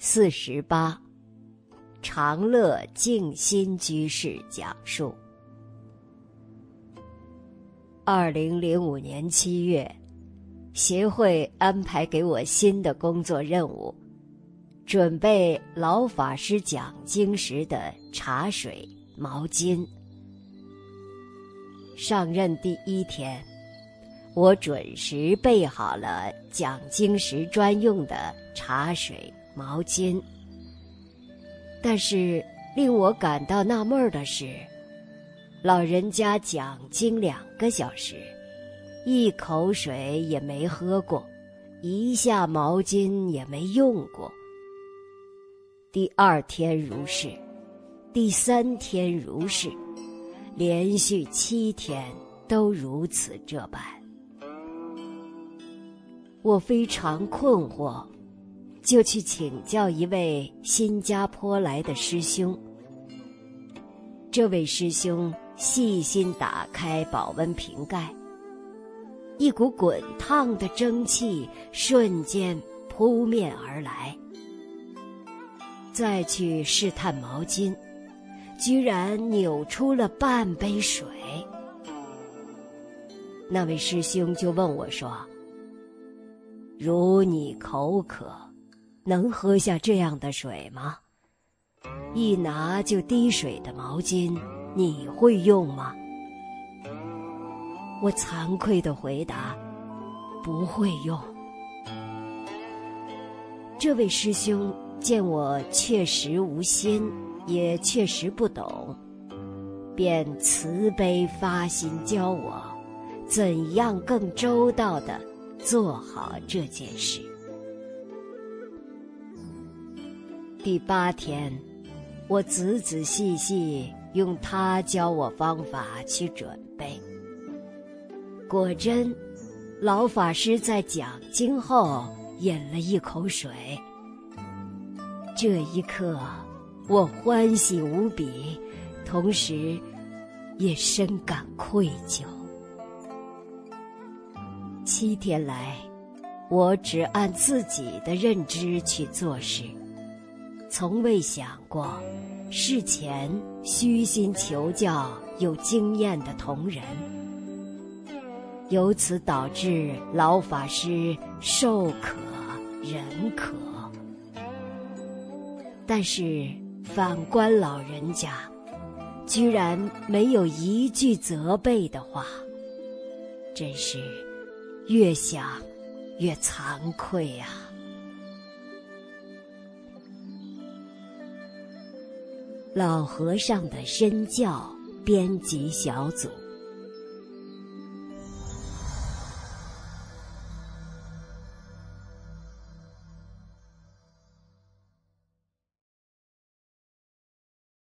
四十八，长乐静心居士讲述。二零零五年七月，协会安排给我新的工作任务，准备老法师讲经时的茶水、毛巾。上任第一天。我准时备好了讲经时专用的茶水、毛巾。但是令我感到纳闷的是，老人家讲经两个小时，一口水也没喝过，一下毛巾也没用过。第二天如是，第三天如是，连续七天都如此这般。我非常困惑，就去请教一位新加坡来的师兄。这位师兄细心打开保温瓶盖，一股滚烫的蒸汽瞬间扑面而来。再去试探毛巾，居然扭出了半杯水。那位师兄就问我说。如你口渴，能喝下这样的水吗？一拿就滴水的毛巾，你会用吗？我惭愧的回答：不会用。这位师兄见我确实无心，也确实不懂，便慈悲发心教我，怎样更周到的。做好这件事。第八天，我仔仔细细用他教我方法去准备。果真，老法师在讲经后饮了一口水。这一刻，我欢喜无比，同时也深感愧疚。七天来，我只按自己的认知去做事，从未想过事前虚心求教有经验的同仁，由此导致老法师受可忍可。但是反观老人家，居然没有一句责备的话，真是。越想越惭愧呀！老和尚的身教编辑小组。